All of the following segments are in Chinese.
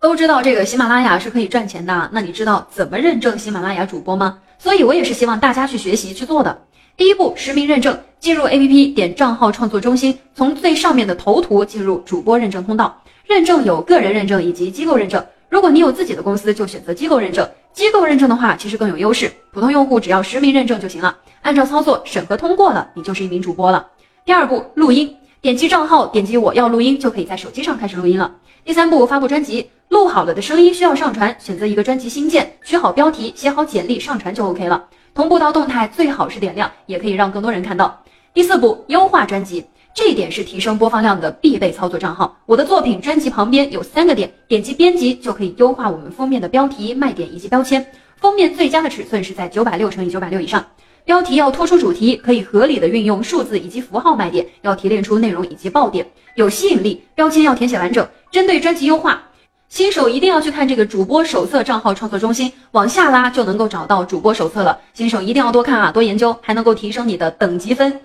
都知道这个喜马拉雅是可以赚钱的，那你知道怎么认证喜马拉雅主播吗？所以我也是希望大家去学习去做的。第一步，实名认证，进入 APP 点账号创作中心，从最上面的头图进入主播认证通道。认证有个人认证以及机构认证，如果你有自己的公司，就选择机构认证。机构认证的话，其实更有优势。普通用户只要实名认证就行了，按照操作审核通过了，你就是一名主播了。第二步，录音，点击账号，点击我要录音，就可以在手机上开始录音了。第三步，发布专辑。录好了的声音需要上传，选择一个专辑新建，取好标题，写好简历，上传就 OK 了。同步到动态，最好是点亮，也可以让更多人看到。第四步，优化专辑，这一点是提升播放量的必备操作账号。我的作品专辑旁边有三个点，点击编辑就可以优化我们封面的标题、卖点以及标签。封面最佳的尺寸是在九百六乘以九百六以上，标题要突出主题，可以合理的运用数字以及符号卖点，要提炼出内容以及爆点，有吸引力。标签要填写完整，针对专辑优化。新手一定要去看这个主播手册账号创作中心，往下拉就能够找到主播手册了。新手一定要多看啊，多研究，还能够提升你的等级分。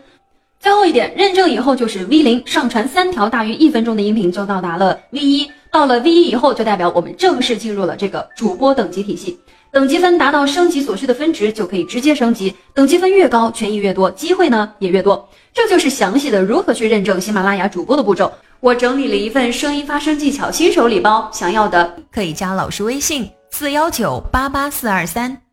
最后一点，认证以后就是 V 零，上传三条大于一分钟的音频就到达了 V 一。到了 V 一以后，就代表我们正式进入了这个主播等级体系。等级分达到升级所需的分值，就可以直接升级。等级分越高，权益越多，机会呢也越多。这就是详细的如何去认证喜马拉雅主播的步骤。我整理了一份声音发声技巧新手礼包，想要的可以加老师微信：四幺九八八四二三。